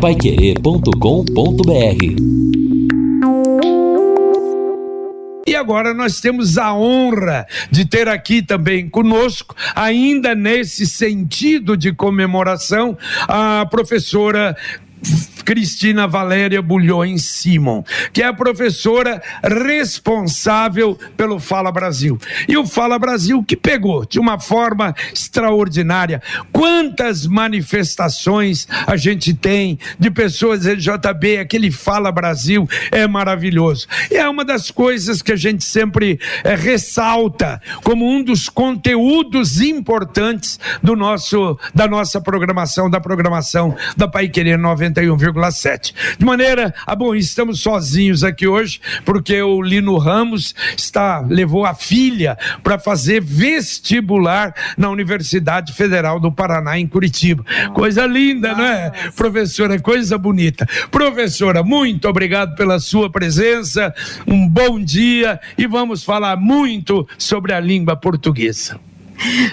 paiquerê.com.br E agora nós temos a honra de ter aqui também conosco, ainda nesse sentido de comemoração, a professora Cristina Valéria Bulhões Simon, que é a professora responsável pelo Fala Brasil. E o Fala Brasil que pegou de uma forma extraordinária. Quantas manifestações a gente tem de pessoas LJB, aquele Fala Brasil é maravilhoso. E é uma das coisas que a gente sempre é, ressalta como um dos conteúdos importantes do nosso da nossa programação, da programação da Pai Querer 91,7 de maneira, ah, bom, estamos sozinhos aqui hoje, porque o Lino Ramos está levou a filha para fazer vestibular na Universidade Federal do Paraná, em Curitiba. Coisa linda, não é? Professora, coisa bonita. Professora, muito obrigado pela sua presença, um bom dia e vamos falar muito sobre a língua portuguesa.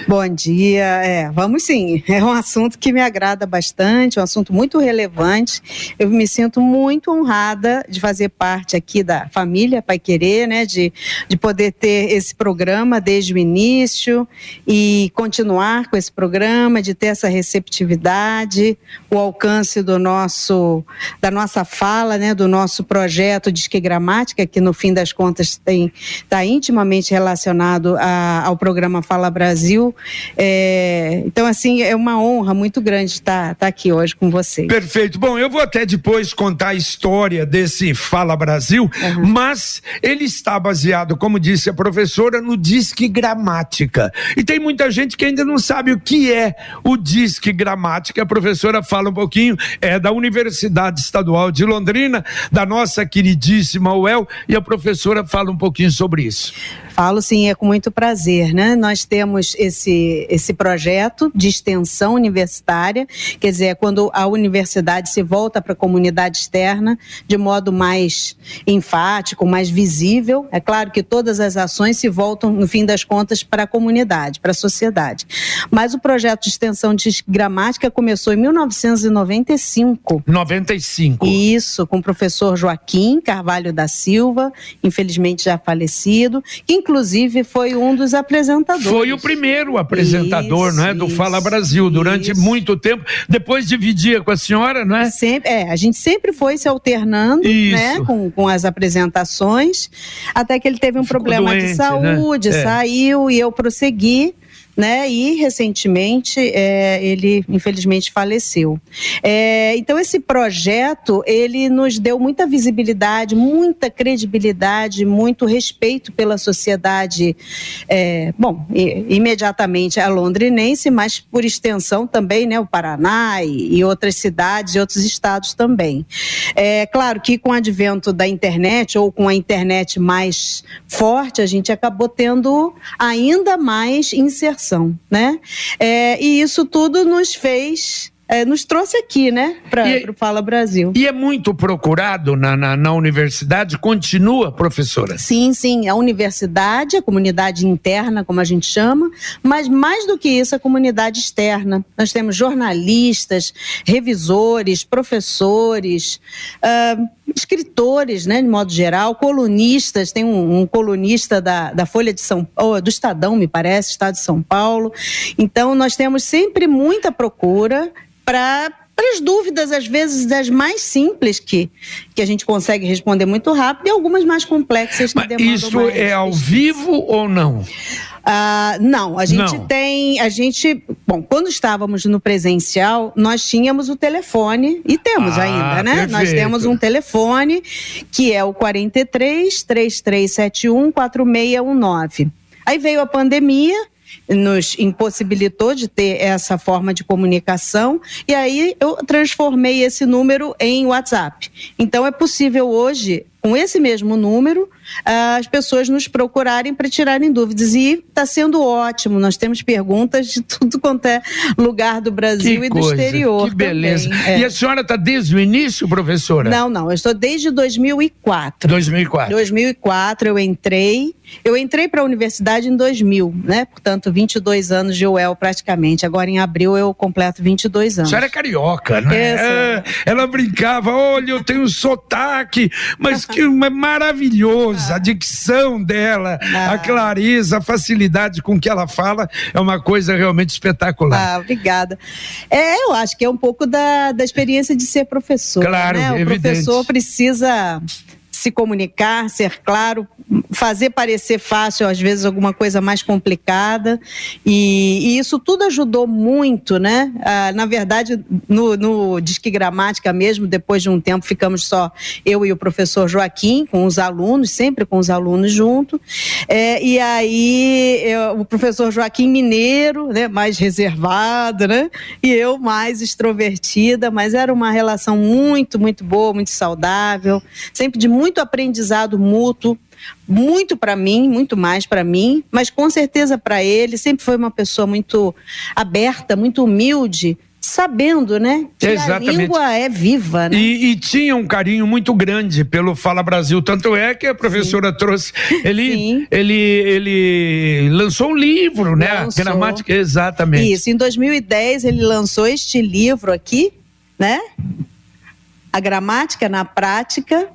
Bom dia. É, vamos sim. É um assunto que me agrada bastante, um assunto muito relevante. Eu me sinto muito honrada de fazer parte aqui da família Pai Querer, né? De, de poder ter esse programa desde o início e continuar com esse programa, de ter essa receptividade, o alcance do nosso, da nossa fala, né? Do nosso projeto Disque Gramática, que no fim das contas está intimamente relacionado a, ao programa Fala Brasil Brasil. É, então, assim, é uma honra muito grande estar, estar aqui hoje com vocês. Perfeito. Bom, eu vou até depois contar a história desse Fala Brasil, uhum. mas ele está baseado, como disse a professora, no Disque Gramática. E tem muita gente que ainda não sabe o que é o Disque Gramática. A professora fala um pouquinho, é da Universidade Estadual de Londrina, da nossa queridíssima UEL, e a professora fala um pouquinho sobre isso. Falo sim, é com muito prazer, né? Nós temos esse, esse projeto de extensão universitária, quer dizer, é quando a universidade se volta para a comunidade externa de modo mais enfático, mais visível. É claro que todas as ações se voltam, no fim das contas, para a comunidade, para a sociedade. Mas o projeto de extensão de gramática começou em 1995. 95. Isso, com o professor Joaquim Carvalho da Silva, infelizmente já falecido, que inclusive foi um dos apresentadores. Foi o primeiro apresentador, isso, não é, do isso, Fala Brasil durante isso. muito tempo. Depois dividia com a senhora, não é? Sempre, é, a gente sempre foi se alternando, né, com, com as apresentações, até que ele teve um Ficou problema doente, de né? saúde, né? saiu e eu prossegui né? E recentemente é, ele infelizmente faleceu. É, então esse projeto ele nos deu muita visibilidade, muita credibilidade, muito respeito pela sociedade, é, bom, imediatamente a londrinense, mas por extensão também, né? O Paraná e, e outras cidades e outros estados também. É claro que com o advento da internet ou com a internet mais forte, a gente acabou tendo ainda mais inserção né? É, e isso tudo nos fez é, nos trouxe aqui, né, para o Fala Brasil. E é muito procurado na, na, na, universidade? Continua, professora? Sim, sim. A universidade, a comunidade interna, como a gente chama, mas mais do que isso, a comunidade externa. Nós temos jornalistas, revisores, professores, uh, escritores, né, de modo geral, colunistas. Tem um, um colunista da, da Folha de São Paulo, do Estadão, me parece, Estado de São Paulo. Então, nós temos sempre muita procura para para as dúvidas, às vezes, das mais simples, que, que a gente consegue responder muito rápido, e algumas mais complexas que Mas demandam Isso mais é ao vivo ou não? Uh, não, a gente não. tem, a gente, bom, quando estávamos no presencial, nós tínhamos o telefone e temos ah, ainda, né? Perfeito. Nós temos um telefone que é o 43 3371 4619. Aí veio a pandemia, nos impossibilitou de ter essa forma de comunicação e aí eu transformei esse número em WhatsApp. Então é possível hoje com esse mesmo número, as pessoas nos procurarem para tirarem dúvidas. E está sendo ótimo. Nós temos perguntas de tudo quanto é lugar do Brasil que e coisa, do exterior. Que beleza. É. E a senhora está desde o início, professora? Não, não. Eu estou desde 2004. 2004. 2004 eu entrei. Eu entrei para a universidade em 2000, né? Portanto, 22 anos de UEL praticamente. Agora em abril eu completo 22 anos. A senhora é carioca, né? É, ela brincava, olha, eu tenho sotaque, mas que maravilhoso, a dicção dela, ah. a clareza, a facilidade com que ela fala é uma coisa realmente espetacular. Ah, obrigada. É, eu acho que é um pouco da, da experiência de ser professor. Claro, né? O evidente. professor precisa se comunicar, ser claro, fazer parecer fácil, às vezes, alguma coisa mais complicada. E, e isso tudo ajudou muito, né? Ah, na verdade, no, no Disque Gramática mesmo, depois de um tempo, ficamos só eu e o professor Joaquim, com os alunos, sempre com os alunos junto. É, e aí, eu, o professor Joaquim Mineiro, né, mais reservado, né? E eu mais extrovertida, mas era uma relação muito, muito boa, muito saudável, sempre de muito aprendizado mútuo muito para mim, muito mais para mim, mas com certeza para ele. Sempre foi uma pessoa muito aberta, muito humilde, sabendo, né? Que Exatamente. a língua é viva, né? E, e, tinha um carinho muito grande pelo Fala Brasil, tanto é que a professora Sim. trouxe, ele, Sim. ele, ele lançou um livro, né? Lançou. Gramática, exatamente. Isso, em 2010 ele lançou este livro aqui, né? A gramática na prática,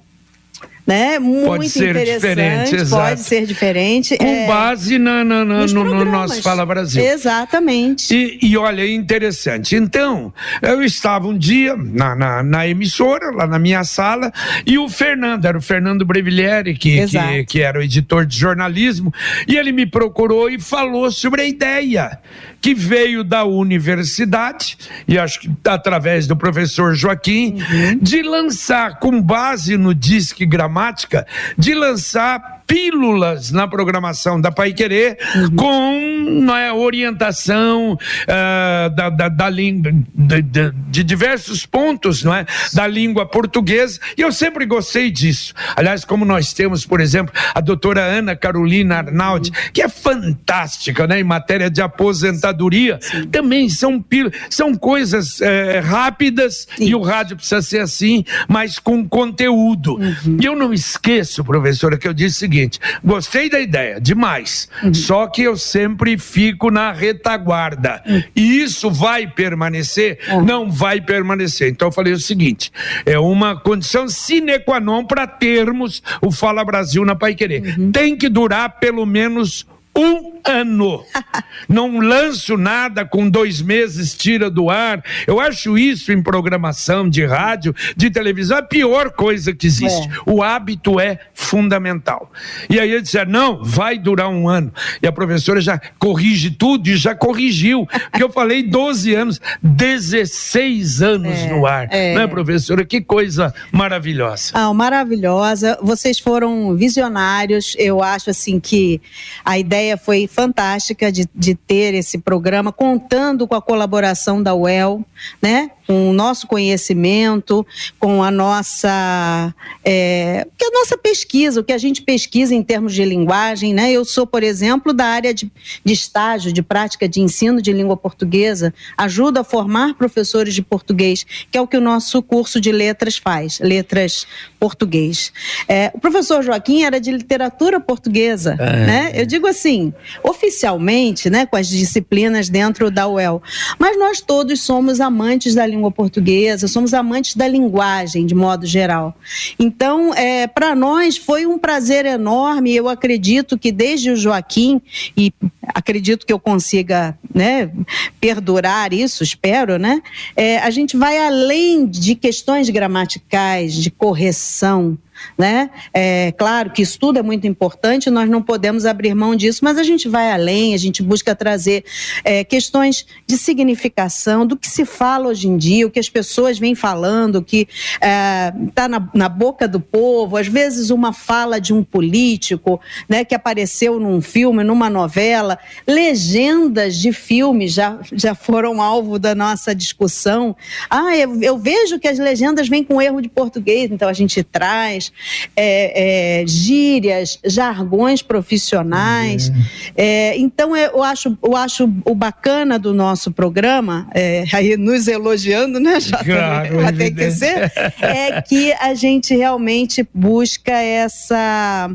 né? Muito pode ser diferente, exato. pode ser diferente. Com é, base na, na, na no, no, nosso Fala Brasil. Exatamente. E, e, olha, é interessante. Então, eu estava um dia na, na, na, emissora, lá na minha sala, e o Fernando, era o Fernando Brevillieri, que, que, que era o editor de jornalismo, e ele me procurou e falou sobre a ideia que veio da universidade, e acho que através do professor Joaquim, uhum. de lançar, com base no Disque Gramática, de lançar pílulas na programação da Pai Querer uhum. com é, orientação uh, da, da, da língua de, de, de, diversos pontos não é, da língua portuguesa e eu sempre gostei disso. Aliás, como nós temos, por exemplo, a doutora Ana Carolina Arnaldi, uhum. que é fantástica né, em matéria de aposentadoria, Sim. também são pílulas, são coisas é, rápidas Sim. e o rádio precisa ser assim, mas com conteúdo. Uhum. E eu não esqueço, professora, que eu disse o seguinte seguinte: gostei da ideia, demais. Uhum. Só que eu sempre fico na retaguarda. Uhum. E isso vai permanecer? Uhum. Não vai permanecer. Então eu falei o seguinte: é uma condição sine qua non para termos o Fala Brasil na Pai Querer. Uhum. Tem que durar pelo menos um ano. Não lanço nada com dois meses, tira do ar. Eu acho isso em programação de rádio, de televisão, a pior coisa que existe. É. O hábito é fundamental. E aí ele disse: não, vai durar um ano. E a professora já corrige tudo e já corrigiu. Porque eu falei 12 anos, 16 anos é, no ar. É. Né, professora? Que coisa maravilhosa. Ah, maravilhosa. Vocês foram visionários. Eu acho assim que a ideia foi fantástica de, de ter esse programa, contando com a colaboração da UEL, né? Com o nosso conhecimento, com a nossa, é, que a nossa pesquisa, o que a gente pesquisa em termos de linguagem, né? Eu sou, por exemplo, da área de, de estágio, de prática de ensino de língua portuguesa, ajudo a formar professores de português, que é o que o nosso curso de letras faz, letras português. É, o professor Joaquim era de literatura portuguesa, é. né? Eu digo assim, oficialmente, né, com as disciplinas dentro da UEL, mas nós todos somos amantes da língua língua portuguesa, somos amantes da linguagem de modo geral. Então, é, para nós foi um prazer enorme. Eu acredito que desde o Joaquim, e acredito que eu consiga né, perdurar isso, espero, né? É, a gente vai além de questões gramaticais, de correção né? É claro que estudo é muito importante, nós não podemos abrir mão disso, mas a gente vai além, a gente busca trazer é, questões de significação do que se fala hoje em dia, o que as pessoas vêm falando, o que está é, tá na, na boca do povo, às vezes uma fala de um político, né, que apareceu num filme, numa novela, legendas de filmes já, já foram alvo da nossa discussão. Ah, eu, eu vejo que as legendas vêm com erro de português, então a gente traz é, é, gírias, jargões profissionais. Uhum. É, então, eu acho, eu acho o bacana do nosso programa, é, aí nos elogiando, né, Jota? Claro, Tem que ser, é que a gente realmente busca essa,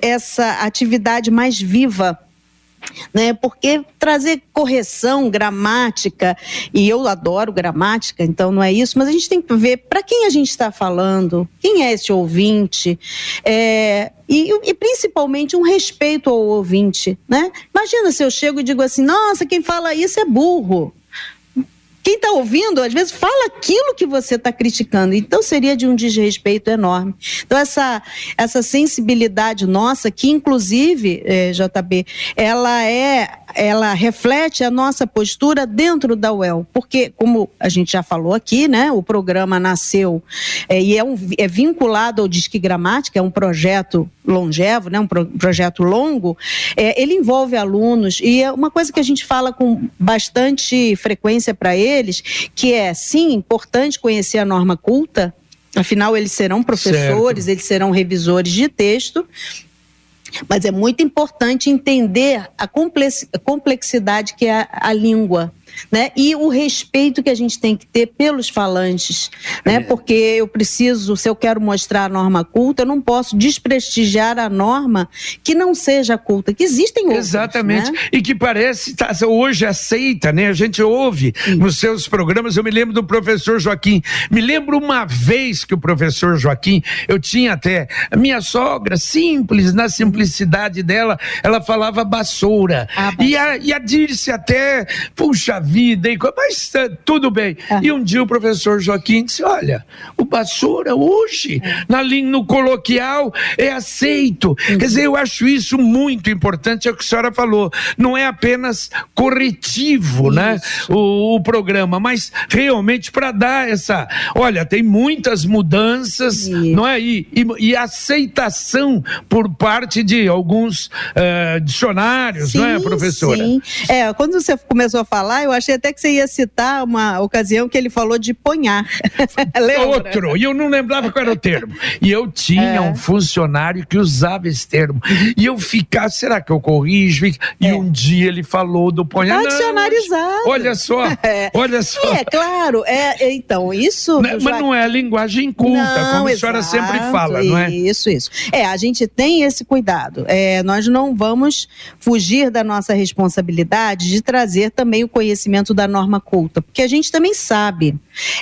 essa atividade mais viva né? Porque trazer correção gramática, e eu adoro gramática, então não é isso, mas a gente tem que ver para quem a gente está falando, quem é esse ouvinte, é, e, e, principalmente um respeito ao ouvinte, né? Imagina se eu chego e digo assim, nossa, quem fala isso é burro quem está ouvindo, às vezes, fala aquilo que você está criticando. Então, seria de um desrespeito enorme. Então, essa, essa sensibilidade nossa, que inclusive, eh, JB, ela é ela reflete a nossa postura dentro da UEL, porque como a gente já falou aqui, né, o programa nasceu é, e é, um, é vinculado ao Disque Gramática, é um projeto longevo, né, um pro, projeto longo, é, ele envolve alunos e é uma coisa que a gente fala com bastante frequência para eles, que é sim importante conhecer a norma culta, afinal eles serão professores, certo. eles serão revisores de texto mas é muito importante entender a complexidade que é a, língua né? E o respeito que a gente tem que ter pelos falantes, né? É. Porque eu preciso, se eu quero mostrar a norma culta, eu não posso desprestigiar a norma que não seja culta, que existem outras. Exatamente. Né? E que parece tá, hoje aceita, né? A gente ouve Sim. nos seus programas. Eu me lembro do professor Joaquim. Me lembro uma vez que o professor Joaquim, eu tinha até a minha sogra, simples, na simplicidade dela, ela falava bassoura. Ah, e, a, e a Dirce até, puxa vida, e, mas uh, tudo bem. É. E um dia o professor Joaquim disse: Olha, o basura hoje, é. na no coloquial, é aceito. Uhum. Quer dizer, eu acho isso muito importante, é o que a senhora falou. Não é apenas corretivo, né, isso. né? O, o, programa, mas realmente para dar essa. Olha, tem muitas mudanças, isso. não é? E, e, e, aceitação por parte de alguns uh, dicionários, sim, não é, professora? Sim. É, quando você começou a falar, eu achei até que você ia citar uma ocasião que ele falou de ponhar. Outro, e eu não lembrava qual era o termo. E eu tinha é. um funcionário que usava esse termo. E eu ficava, será que eu corrijo? E é. um dia ele falou do ponhar. Tá dicionarizado. Olha só, é. olha só. É, claro, é, então, isso... Não, mas não é a linguagem culta, não, como a senhora sempre fala, não é? Isso, isso. É, a gente tem esse cuidado. É, nós não vamos fugir da nossa responsabilidade de trazer também o conhecimento conhecimento da norma culta, porque a gente também sabe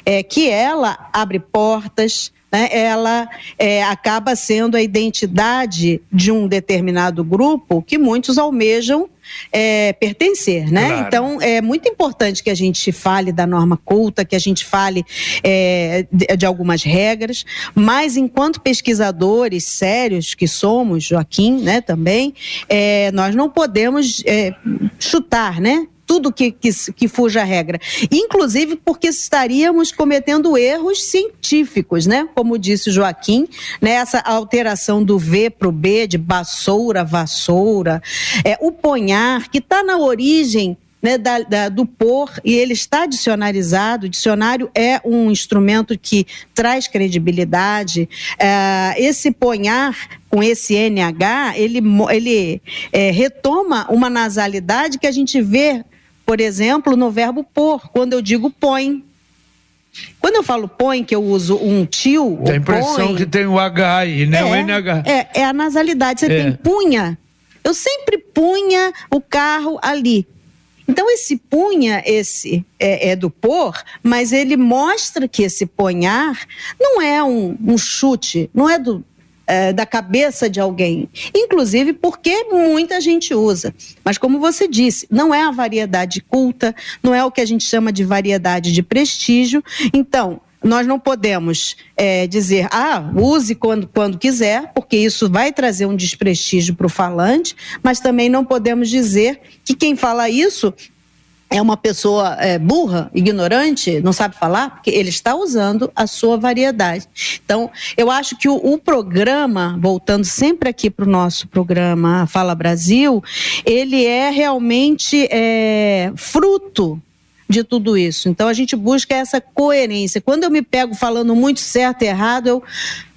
é, que ela abre portas, né, ela é, acaba sendo a identidade de um determinado grupo que muitos almejam é, pertencer, né? Claro. Então é muito importante que a gente fale da norma culta, que a gente fale é, de, de, algumas regras, mas enquanto pesquisadores sérios que somos, Joaquim, né, também, é, nós não podemos é, chutar, né? Tudo que, que, que fuja a regra. Inclusive porque estaríamos cometendo erros científicos, né? Como disse Joaquim, né? essa alteração do V para o B, de vassoura, vassoura. É, o ponhar, que está na origem né, da, da, do por e ele está dicionarizado. O dicionário é um instrumento que traz credibilidade. É, esse ponhar com esse NH, ele, ele é, retoma uma nasalidade que a gente vê por exemplo, no verbo pôr, quando eu digo põe. Quando eu falo põe, que eu uso um tio. Tem a impressão põe, que tem o H aí, né? É, o NH. É, é a nasalidade. Você é. tem punha. Eu sempre punha o carro ali. Então, esse punha, esse é, é, do pôr, mas ele mostra que esse ponhar não é um, um chute, não é do, é, da cabeça de alguém, inclusive porque muita gente usa. Mas, como você disse, não é a variedade culta, não é o que a gente chama de variedade de prestígio. Então, nós não podemos é, dizer, ah, use quando, quando quiser, porque isso vai trazer um desprestígio para o falante, mas também não podemos dizer que quem fala isso é uma pessoa é, burra, ignorante, não sabe falar, porque ele está usando a sua variedade. Então, eu acho que o, o programa, voltando sempre aqui para o nosso programa Fala Brasil, ele é realmente é, fruto de tudo isso. Então, a gente busca essa coerência. Quando eu me pego falando muito certo e errado, eu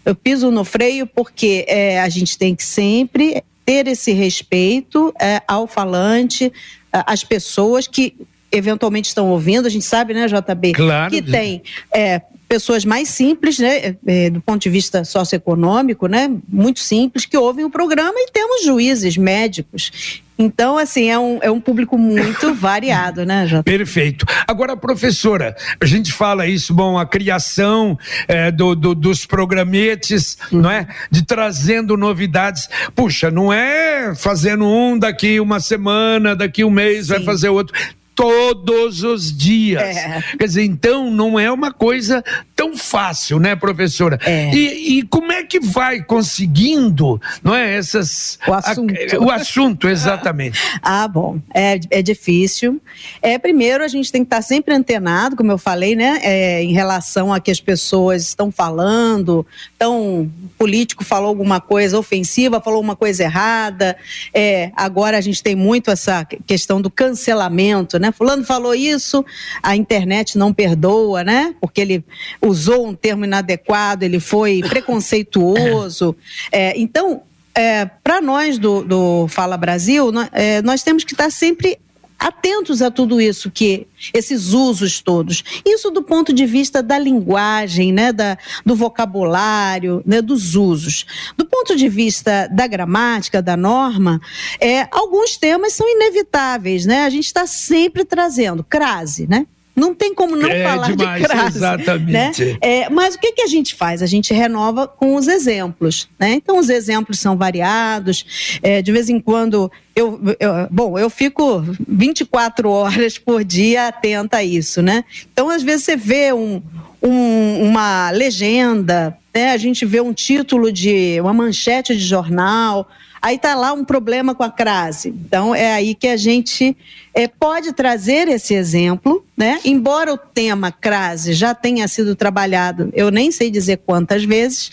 Eu piso no freio porque é, a gente tem que sempre ter esse respeito é, ao falante, às pessoas que eventualmente estão ouvindo. A gente sabe, né, JB, claro. que tem é, pessoas mais simples, né, é, do ponto de vista socioeconômico, né, muito simples, que ouvem o programa e temos juízes, médicos. Então, assim, é um, é um público muito variado, né, Jota? Perfeito. Agora, professora, a gente fala isso, bom, a criação é, do, do, dos programetes, uhum. não é? De trazendo novidades. Puxa, não é fazendo um daqui uma semana, daqui um mês Sim. vai fazer outro todos os dias. É. Quer dizer, então não é uma coisa tão fácil, né, professora? É. E, e, como é que vai conseguindo, não é, essas... O assunto. A, o assunto, exatamente. ah, bom, é, é difícil. É, primeiro, a gente tem que estar sempre antenado, como eu falei, né, é, em relação a que as pessoas estão falando, então, político falou alguma coisa ofensiva, falou uma coisa errada, é, agora a gente tem muito essa questão do cancelamento, né, fulano falou isso, a internet não perdoa, né, porque ele usou um termo inadequado, ele foi preconceituoso. É, então, é, para nós do, do, Fala Brasil, nós, é, nós temos que estar sempre atentos a tudo isso que esses usos todos. Isso do ponto de vista da linguagem, né, da, do vocabulário, né, dos usos. Do ponto de vista da gramática, da norma, é, alguns temas são inevitáveis, né? A gente está sempre trazendo crase, né? Não tem como não é falar demais, de crase. Exatamente. Né? É, mas o que, que a gente faz? A gente renova com os exemplos. Né? Então, os exemplos são variados. É, de vez em quando, eu, eu, bom, eu fico 24 horas por dia atenta a isso. Né? Então, às vezes, você vê um, um, uma legenda, né? a gente vê um título de uma manchete de jornal Aí está lá um problema com a crase. Então é aí que a gente é, pode trazer esse exemplo, né? Embora o tema crase já tenha sido trabalhado, eu nem sei dizer quantas vezes,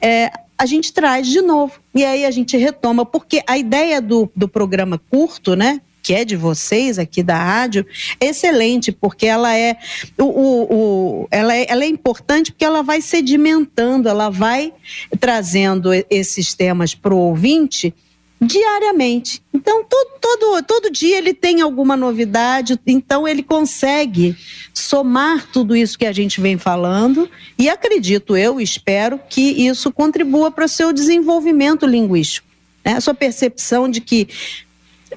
é, a gente traz de novo. E aí a gente retoma, porque a ideia do, do programa curto, né? Que é de vocês aqui da rádio, excelente, porque ela é, o, o, o, ela é, ela é importante porque ela vai sedimentando, ela vai trazendo esses temas para o ouvinte diariamente. Então, todo, todo, todo dia ele tem alguma novidade, então ele consegue somar tudo isso que a gente vem falando e acredito eu, espero que isso contribua para o seu desenvolvimento linguístico. Né? A sua percepção de que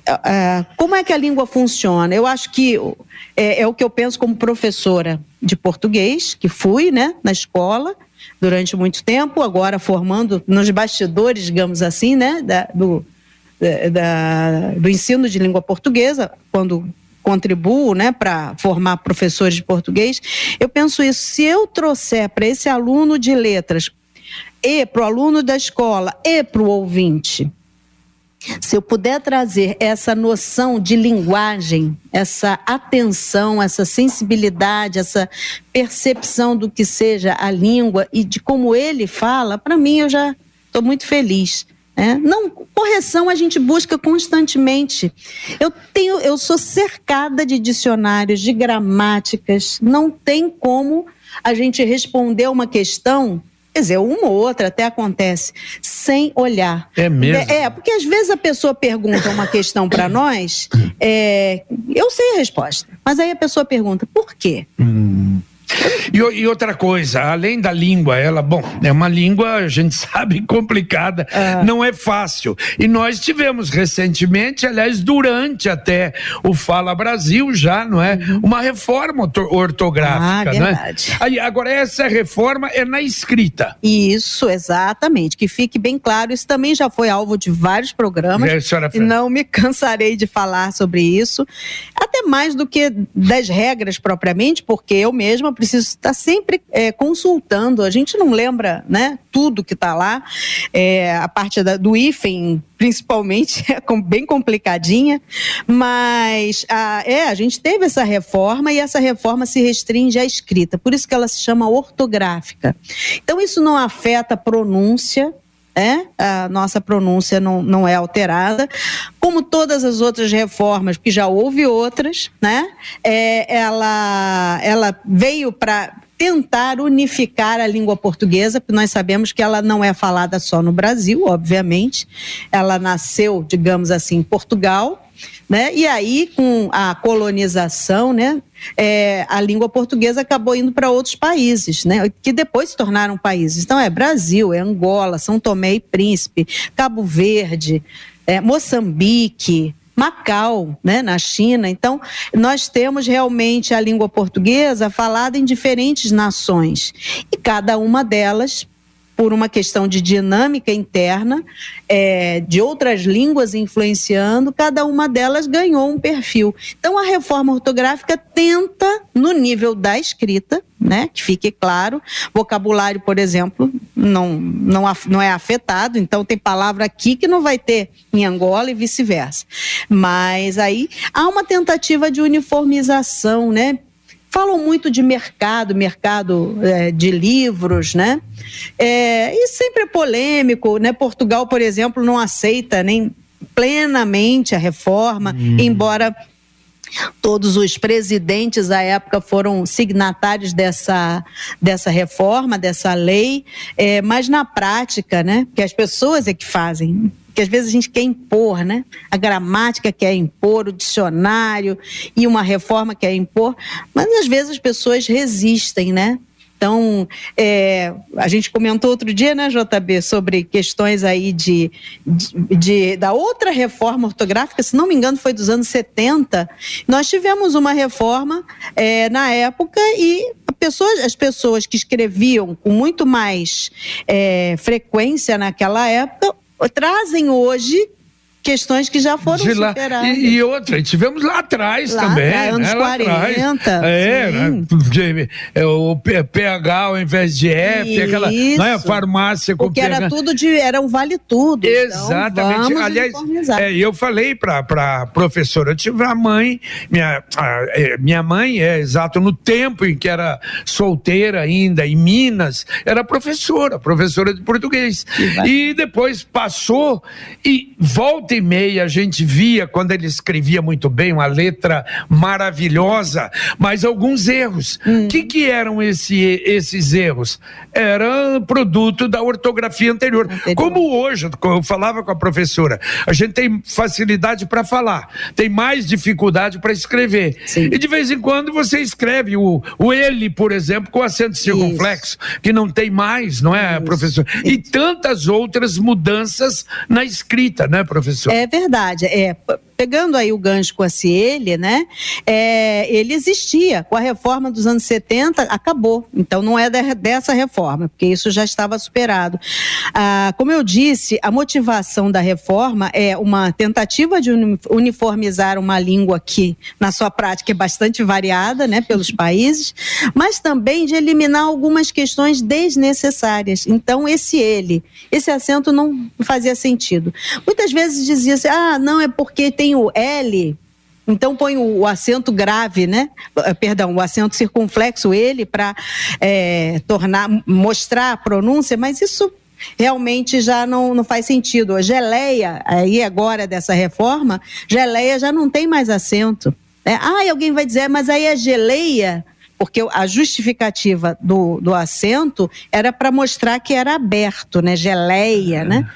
Uh, como é que a língua funciona? Eu acho que é, é, o que eu penso como professora de português, que fui né, na escola durante muito tempo, agora formando nos bastidores, digamos assim, né, da, do, da, do ensino de língua portuguesa, quando contribuo né, para formar professores de português. Eu penso isso, se eu trouxer para esse aluno de letras e para o aluno da escola e para o ouvinte se eu puder trazer essa noção de linguagem, essa atenção, essa sensibilidade, essa percepção do que seja a língua e de como ele fala, para mim eu já estou muito feliz. Né? Não, correção a gente busca constantemente. Eu tenho, eu sou cercada de dicionários, de gramáticas. Não tem como a gente responder uma questão Quer dizer, uma ou outra até acontece, sem olhar. É mesmo? É, porque às vezes a pessoa pergunta uma questão para nós, é, eu sei a resposta, mas aí a pessoa pergunta, por quê? Hum. E, e, outra coisa, além da língua, ela, bom, é uma língua, a gente sabe, complicada, uhum. não é fácil. E nós tivemos recentemente, aliás, durante até o Fala Brasil já, não é? Uhum. Uma reforma ortográfica, ah, não é? Aí, agora, essa reforma é na escrita. Isso, exatamente. Que fique bem claro, isso também já foi alvo de vários programas. É, e não me cansarei de falar sobre isso. Até mais do que das regras propriamente, porque eu mesma preciso estar sempre é, consultando. A gente não lembra, né, tudo que está lá. É, a parte da, do hífen, principalmente, é bem complicadinha, mas a, é, a gente teve essa reforma e essa reforma se restringe à escrita, por isso que ela se chama ortográfica. Então, isso não afeta a pronúncia, é, a nossa pronúncia não, não é alterada, como todas as outras reformas, porque já houve outras, né? É, ela, ela veio para tentar unificar a língua portuguesa, porque nós sabemos que ela não é falada só no Brasil, obviamente. Ela nasceu, digamos assim, em Portugal, né? E aí, com a colonização, né? É, a língua portuguesa acabou indo para outros países, né? Que depois se tornaram países. Então, é Brasil, é Angola, São Tomé e Príncipe, Cabo Verde, é, Moçambique, Macau, né, na China. Então, nós temos realmente a língua portuguesa falada em diferentes nações e cada uma delas por uma questão de dinâmica interna, é, de outras línguas influenciando, cada uma delas ganhou um perfil. Então, a reforma ortográfica tenta, no nível da escrita, né, que fique claro, vocabulário, por exemplo, não, não, não é afetado, então tem palavra aqui que não vai ter em Angola e vice-versa. Mas aí há uma tentativa de uniformização, né? Falam muito de mercado, mercado é, de livros, né? É, e sempre é polêmico, né? Portugal, por exemplo, não aceita nem plenamente a reforma, hum. embora todos os presidentes da época foram signatários dessa, dessa reforma, dessa lei, é, mas na prática, né, que as pessoas é que fazem, que às vezes a gente quer impor, né? A gramática quer impor, o dicionário e uma reforma quer impor, mas às vezes as pessoas resistem, né? Então, é, a gente comentou outro dia, né, JB, sobre questões aí de, de, de, da outra reforma ortográfica, se não me engano, foi dos anos 70. Nós tivemos uma reforma é, na época e as pessoas que escreviam com muito mais é, frequência naquela época trazem hoje questões que já foram lá, superadas. E, e, outra, tivemos lá atrás lá também. Atrás, anos né, 40. É, né, é, o PH ao invés de F, Isso. aquela não é, farmácia com Porque PH. era tudo de. Era um vale tudo. Então Exatamente. Então Aliás, é, eu falei para a professora, eu tive a mãe, minha, a, é, minha mãe é exato, no tempo em que era solteira ainda, em Minas, era professora, professora de português. E depois passou e volta volta e meia a gente via, quando ele escrevia muito bem, uma letra maravilhosa, mas alguns erros. O hum. que, que eram esse, esses erros? Era produto da ortografia anterior. anterior. Como hoje, eu falava com a professora, a gente tem facilidade para falar, tem mais dificuldade para escrever. Sim. E de vez em quando você escreve o, o ele, por exemplo, com acento circunflexo, Isso. que não tem mais, não é, Isso. professor? E tantas outras mudanças na escrita, né, professor? É verdade. É, pegando aí o gancho com a Ciele, né? É, ele existia. Com a reforma dos anos 70, acabou. Então não é de, dessa reforma, porque isso já estava superado. Ah, como eu disse, a motivação da reforma é uma tentativa de uniformizar uma língua que, na sua prática, é bastante variada, né, pelos países, mas também de eliminar algumas questões desnecessárias. Então, esse ele, esse acento não fazia sentido. Muitas vezes dizia assim, ah, não, é porque tem o L, então põe o, acento grave, né? Eh, perdão, o acento circunflexo ele para é, tornar, mostrar a pronúncia, mas isso realmente já não, não faz sentido. A geleia, aí agora dessa reforma, geleia já não tem mais acento. Né? Ah, alguém vai dizer, mas aí a geleia porque a justificativa do, do assento era para mostrar que era aberto, né? Geleia, é. né?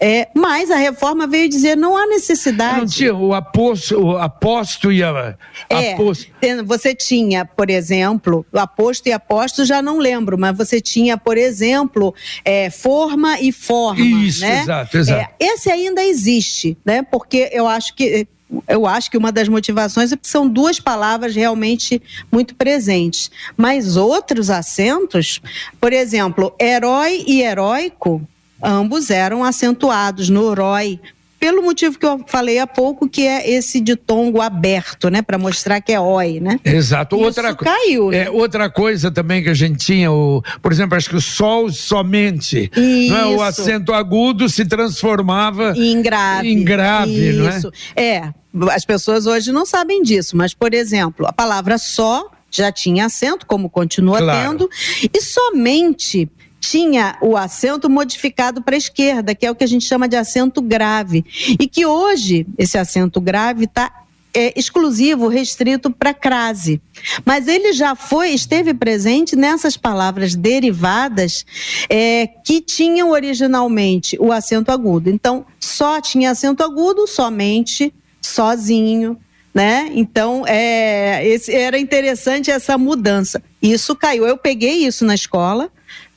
É, mas a reforma veio dizer não há necessidade. Não tinha o aposto, o aposto e a. É, aposto. Você tinha, por exemplo, o aposto e aposto já não lembro, mas você tinha, por exemplo, é, forma e forma. Isso, né? exato, exato. É, esse ainda existe, né? Porque eu acho que eu acho que uma das motivações é são duas palavras realmente muito presentes. Mas outros acentos, por exemplo, herói e heróico, ambos eram acentuados no herói, pelo motivo que eu falei há pouco, que é esse ditongo aberto, né, para mostrar que é oi, né? Exato. Isso outra caiu. Né? É, outra coisa também que a gente tinha, o, por exemplo, acho que o sol somente, Isso. não é? o acento agudo se transformava em grave. Em grave, Isso. não é? É, as pessoas hoje não sabem disso, mas por exemplo, a palavra só já tinha acento, como continua claro. tendo, e somente tinha o acento modificado para a esquerda, que é o que a gente chama de acento grave. E que hoje esse acento grave está é, exclusivo, restrito para crase. Mas ele já foi, esteve presente nessas palavras derivadas é, que tinham originalmente o acento agudo. Então, só tinha acento agudo, somente, sozinho, né? Então, é, esse, era interessante essa mudança. Isso caiu. Eu peguei isso na escola,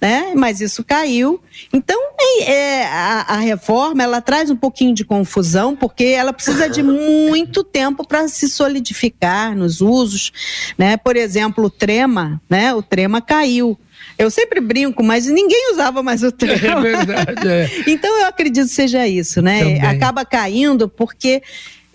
né? Mas isso caiu. Então, é, a, a, reforma ela traz um pouquinho de confusão, porque ela precisa de muito tempo para se solidificar nos usos, né? Por exemplo, o trema, né? O trema caiu. Eu sempre brinco, mas ninguém usava mais o trema. É verdade. É. então eu acredito que seja isso, né? Também. Acaba caindo porque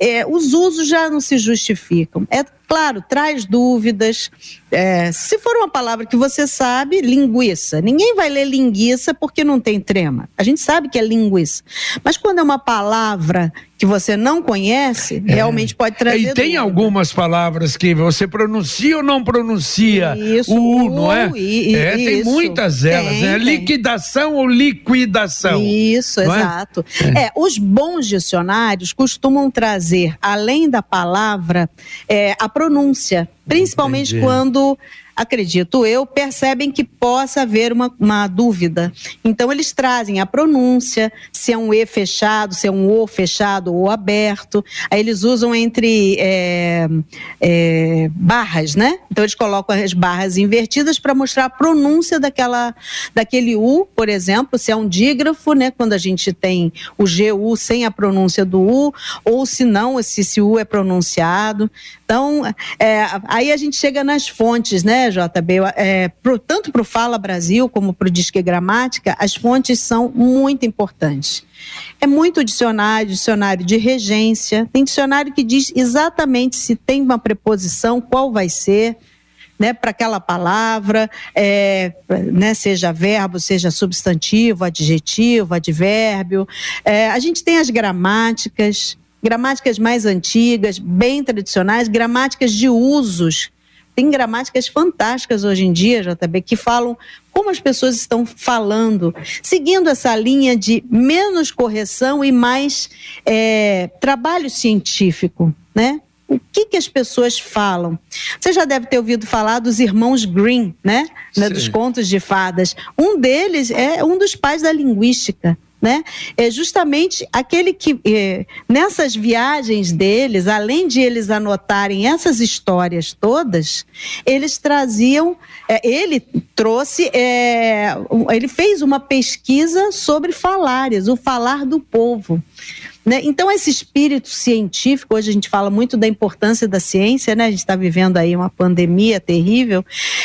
é, os usos já não se justificam. É claro, traz dúvidas, é, se for uma palavra que você sabe, linguiça. Ninguém vai ler linguiça porque não tem trema. A gente sabe que é linguiça. Mas quando é uma palavra que você não conhece, é. realmente pode trazer. E tem dúvida. algumas palavras que você pronuncia ou não pronuncia isso, o U, não é? I, é, isso. tem muitas delas, tem, né? Liquidação ou liquidação. Isso, é? exato. É? é? os bons dicionários costumam trazer, além da palavra, é, a pronúncia principalmente Entendi. quando acredito eu, percebem que possa haver uma, uma dúvida. Então, eles trazem a pronúncia, se é um E fechado, se é um O fechado ou aberto. Aí eles usam entre é, é, barras, né? Então, eles colocam as barras invertidas para mostrar a pronúncia daquela, daquele U, por exemplo, se é um dígrafo, né? Quando a gente tem o GU sem a pronúncia do U, ou se não, se esse U é pronunciado. Então, é, aí a gente chega nas fontes, né? JB? É, pro, tanto para o Fala Brasil como para o Disque Gramática, as fontes são muito importantes. É muito dicionário, dicionário de regência, tem dicionário que diz exatamente se tem uma preposição, qual vai ser, né, para aquela palavra, é, né, seja verbo, seja substantivo, adjetivo, advérbio. É, a gente tem as gramáticas, gramáticas mais antigas, bem tradicionais, gramáticas de usos tem gramáticas fantásticas hoje em dia, JB, que falam como as pessoas estão falando, seguindo essa linha de menos correção e mais é, trabalho científico, né? o que, que as pessoas falam. Você já deve ter ouvido falar dos irmãos Green, né? né? Dos contos de fadas. Um deles é um dos pais da linguística né? É justamente aquele que é, nessas viagens deles, além de eles anotarem essas histórias todas, eles traziam, é, ele trouxe, é, ele fez uma pesquisa sobre falares, o falar do povo. Né? Então, esse espírito científico, hoje a gente fala muito da importância da ciência, né? a gente está vivendo aí uma pandemia terrível,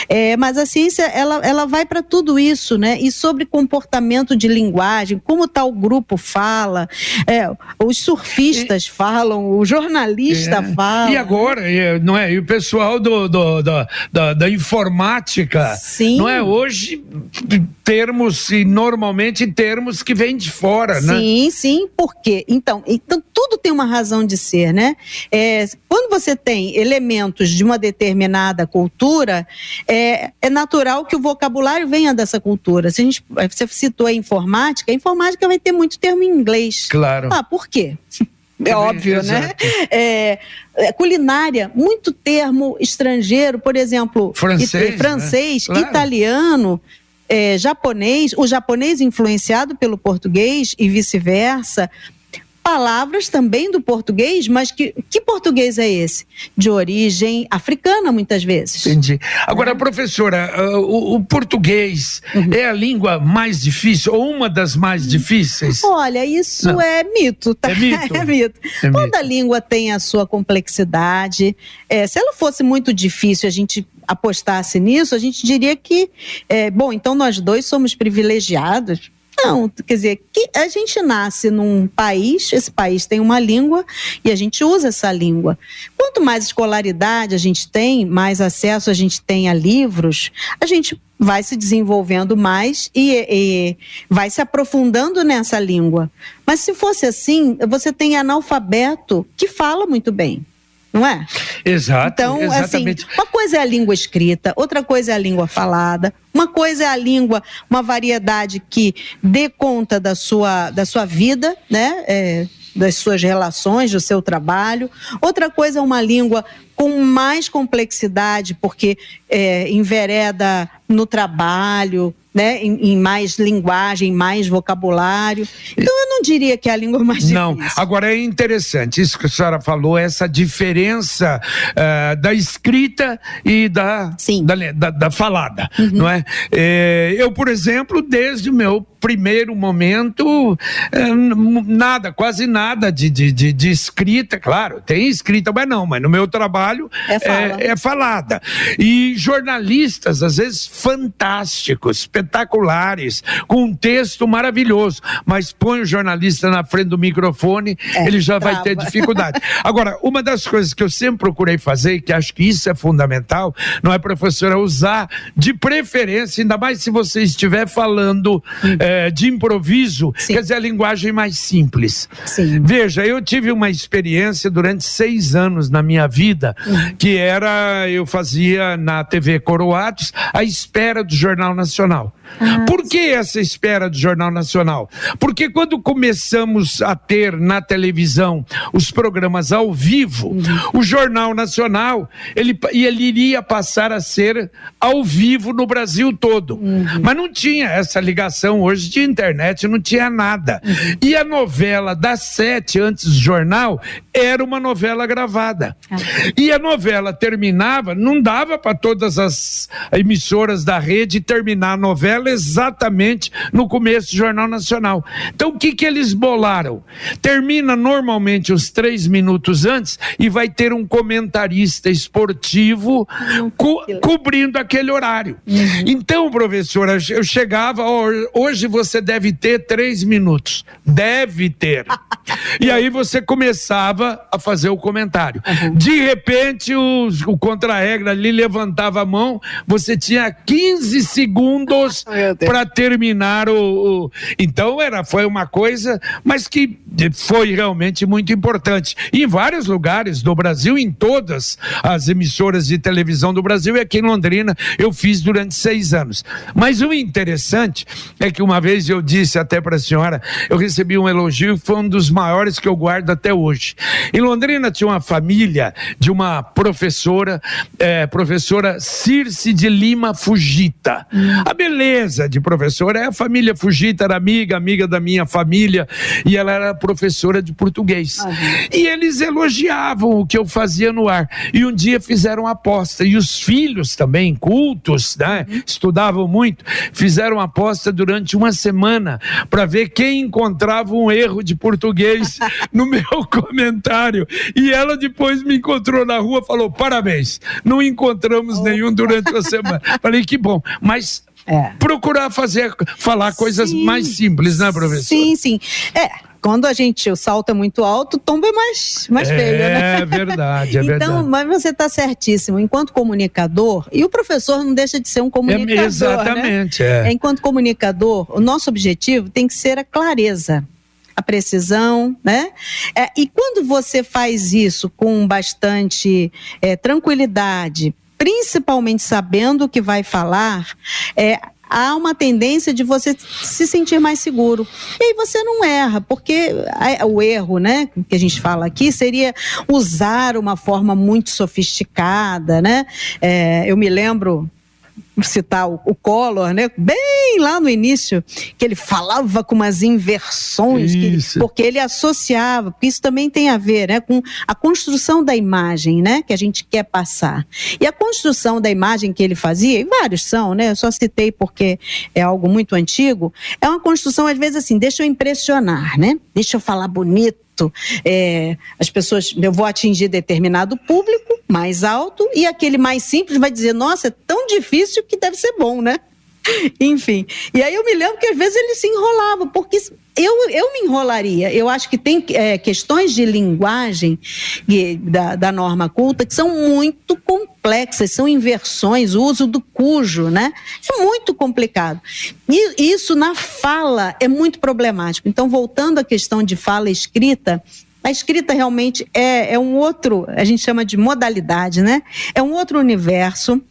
é, mas a ciência ela, ela vai para tudo isso, né? E sobre comportamento de linguagem, como tal grupo fala, é, os surfistas falam, o jornalista é, fala. E agora, não é? E o pessoal do, do, do da, da informática, Sim. não é? Hoje, termos, e normalmente termos que vêm de fora, sim, né? Sim, sim, por quê? Então, então, então tudo tem uma razão de ser, né? É, quando você tem elementos de uma determinada cultura, é, é natural que o vocabulário venha dessa cultura. Se a gente, você citou a informática, a informática vai ter muito termo em inglês. Claro. Ah, por quê? É óbvio, né? É, é, culinária, muito termo estrangeiro, por exemplo, francês, it, francês né? claro. italiano, é, japonês, o japonês influenciado pelo português e vice-versa palavras também do português, mas que, que português é esse? De origem africana, muitas vezes. Entendi. Agora, é. professora, uh, o, o, português uhum. é a língua mais difícil ou uma das mais difíceis? Olha, isso Não. é mito, tá? É mito. É mito. É Toda mito. língua tem a sua complexidade. É, se ela fosse muito difícil, a gente apostasse nisso, a gente diria que, é, bom, então nós dois somos privilegiados não, quer dizer, que a gente nasce num país, esse país tem uma língua e a gente usa essa língua. Quanto mais escolaridade a gente tem, mais acesso a gente tem a livros, a gente vai se desenvolvendo mais e, e, vai se aprofundando nessa língua. Mas se fosse assim, você tem analfabeto que fala muito bem não é? Exato. Então, assim, exatamente. assim, uma coisa é a língua escrita, outra coisa é a língua falada, uma coisa é a língua, uma variedade que dê conta da sua, da sua vida, né? É, das suas relações, do seu trabalho. Outra coisa é uma língua com mais complexidade, porque é, envereda no trabalho, né, em, em, mais linguagem, mais vocabulário. Então eu não diria que é a língua mais difícil. Não, agora é interessante isso que a senhora falou, essa diferença uh, da escrita e da, da, da, da, falada, uhum. não é? é? Eu, por exemplo, desde o meu primeiro momento, é, nada, quase nada de, de, de, de, escrita, claro, tem escrita, mas não, mas no meu trabalho é, fala. é, é falada. E jornalistas, às vezes, fantásticos, espetaculares, com um texto maravilhoso, mas põe o jornalista na frente do microfone, é, ele já trava. vai ter dificuldade. Agora, uma das coisas que eu sempre procurei fazer, que acho que isso é fundamental, não é, professora, usar de preferência, ainda mais se você estiver falando. Hum é, de improviso, Sim. quer dizer, a linguagem mais simples. Sim. Veja, eu tive uma experiência durante seis anos na minha vida, uhum. que era, eu fazia na TV Coroados, a espera do Jornal Nacional. Ah, Por que essa espera do Jornal Nacional? Porque quando começamos a ter na televisão os programas ao vivo, uhum. o Jornal Nacional ele, ele iria passar a ser ao vivo no Brasil todo. Uhum. Mas não tinha essa ligação hoje de internet, não tinha nada. E a novela das sete antes do jornal era uma novela gravada. Ah. E a novela terminava, não dava para todas as emissoras da rede terminar a novela ela exatamente no começo do Jornal Nacional. Então, o que, que eles bolaram? Termina normalmente os três minutos antes e vai ter um comentarista esportivo co cobrindo aquele horário. Uhum. Então, professora, eu chegava, hoje você deve ter três minutos. Deve ter. e aí você começava a fazer o comentário. Uhum. De repente, o, o contra-regra ali levantava a mão, você tinha 15 segundos para terminar o, o, Então era, foi uma coisa, mas que foi realmente muito importante. E em vários lugares do Brasil, em todas as emissoras de televisão do Brasil, e aqui em Londrina, eu fiz durante seis anos. Mas o interessante é que uma vez eu disse até para a senhora, eu recebi um elogio, foi um dos maiores que eu guardo até hoje. Em Londrina tinha uma família de uma professora, é, professora Circe de Lima Fugita. Hum. A beleza de professora é a família Fugita, era amiga, amiga da minha família, e ela era professora de português. Uhum. E eles elogiavam o que eu fazia no ar. E um dia fizeram aposta, e os filhos também, cultos, né, uhum. estudavam muito, fizeram aposta durante uma semana para ver quem encontrava um erro de português no meu comentário. E ela depois me encontrou na rua falou: parabéns, não encontramos nenhum durante a semana. Falei que bom, mas é. Procurar fazer, falar coisas sim, mais simples, né, professor? Sim, sim. É, quando a gente o salto é muito alto, o tombo é mais, mais é, feio, né? É verdade, é então, verdade. Mas você está certíssimo. Enquanto comunicador, e o professor não deixa de ser um comunicador. É, exatamente. Né? É. Enquanto comunicador, o nosso objetivo tem que ser a clareza a precisão, né? É, e quando você faz isso com bastante é, tranquilidade, principalmente sabendo o que vai falar, é, há uma tendência de você se sentir mais seguro. E aí você não erra, porque o erro, né, que a gente fala aqui, seria usar uma forma muito sofisticada, né? É, eu me lembro citar o, o Collor, né? Bem lá no início, que ele falava com umas inversões, que, porque ele associava, porque isso também tem a ver, né, com a construção da imagem, né, que a gente quer passar. E a construção da imagem que ele fazia, e vários são, né? Eu só citei porque é algo muito antigo, é uma construção às vezes assim, deixa eu impressionar, né? Deixa eu falar bonito é, as pessoas, eu vou atingir determinado público mais alto e aquele mais simples vai dizer, nossa, é tão difícil que deve ser bom, né? Enfim. E aí eu me lembro que às vezes ele se enrolava, porque eu, eu me enrolaria. Eu acho que tem é, questões de linguagem da, da norma culta que são muito complexas, são inversões, o uso do cujo, né? É muito complicado. E isso na fala é muito problemático. Então, voltando à questão de fala escrita, a escrita realmente é, é um outro, a gente chama de modalidade, né? É um outro universo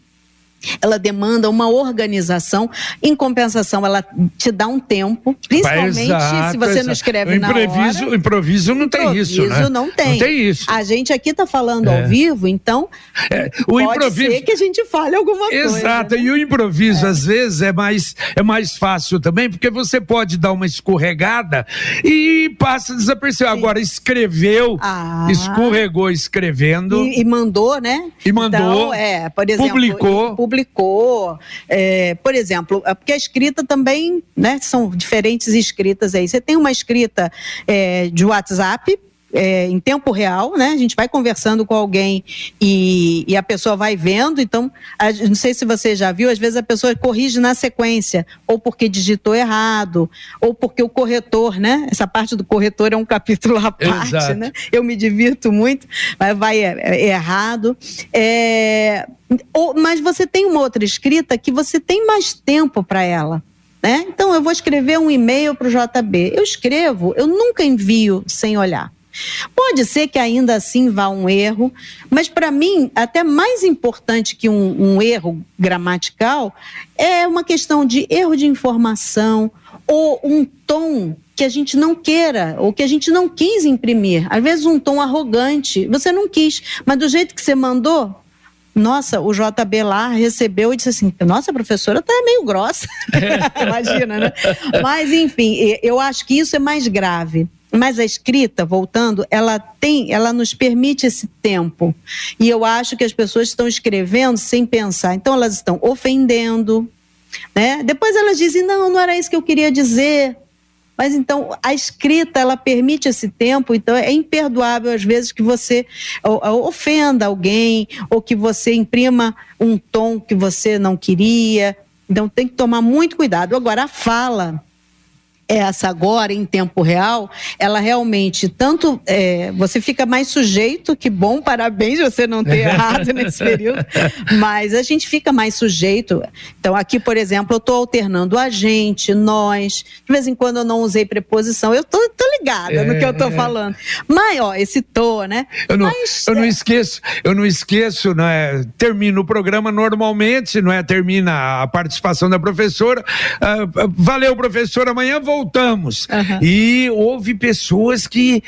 ela demanda uma organização. Em compensação, ela te dá um tempo, principalmente exato, se você não escreve o improviso, na hora. O improviso não tem isso, né? não tem. Não tem isso. A gente aqui está falando é. ao vivo, então é. o pode improviso... ser que a gente fale alguma coisa. Exato, né? e o improviso é. às vezes é mais, é mais fácil também, porque você pode dar uma escorregada e passa desapercebido. Agora, escreveu, ah. escorregou escrevendo. E, e, mandou, né? E mandou. Então, é, por exemplo, publicou publicou, é, por exemplo, é porque a escrita também, né, são diferentes escritas aí. Você tem uma escrita é, de WhatsApp, é, em tempo real, né? A gente vai conversando com alguém e, e a pessoa vai vendo. Então, a, não sei se você já viu, às vezes a pessoa corrige na sequência, ou porque digitou errado, ou porque o corretor, né? Essa parte do corretor é um capítulo à parte, Exato. né? Eu me divirto muito, mas vai é, é errado. É, ou, mas você tem uma outra escrita que você tem mais tempo para ela. Né? Então, eu vou escrever um e-mail para o JB. Eu escrevo, eu nunca envio sem olhar. Pode ser que ainda assim vá um erro, mas para mim, até mais importante que um, um, erro gramatical é uma questão de erro de informação ou um tom que a gente não queira ou que a gente não quis imprimir. Às vezes, um tom arrogante, você não quis, mas do jeito que você mandou, nossa, o JB lá recebeu e disse assim: nossa, a professora tá meio grossa. Imagina, né? Mas, enfim, eu acho que isso é mais grave. Mas a escrita, voltando, ela tem, ela nos permite esse tempo. E eu acho que as pessoas estão escrevendo sem pensar. Então elas estão ofendendo, né? Depois elas dizem: "Não, não era isso que eu queria dizer". Mas então a escrita ela permite esse tempo, então é imperdoável às vezes que você ofenda alguém ou que você imprima um tom que você não queria. Então tem que tomar muito cuidado. Agora a fala, essa agora em tempo real, ela realmente tanto é, você fica mais sujeito, que bom, parabéns você não ter errado nesse período, mas a gente fica mais sujeito. Então aqui, por exemplo, eu estou alternando a gente, nós, de vez em quando eu não usei preposição, eu tô, tô ligada é, no que eu estou é. falando. Mas ó, esse tô, né? Eu não, mas, eu não é. esqueço, eu não esqueço, né? Termino o programa normalmente, não é? Termina a participação da professora. Uh, valeu, professor. Amanhã vou voltamos. Uhum. E houve pessoas que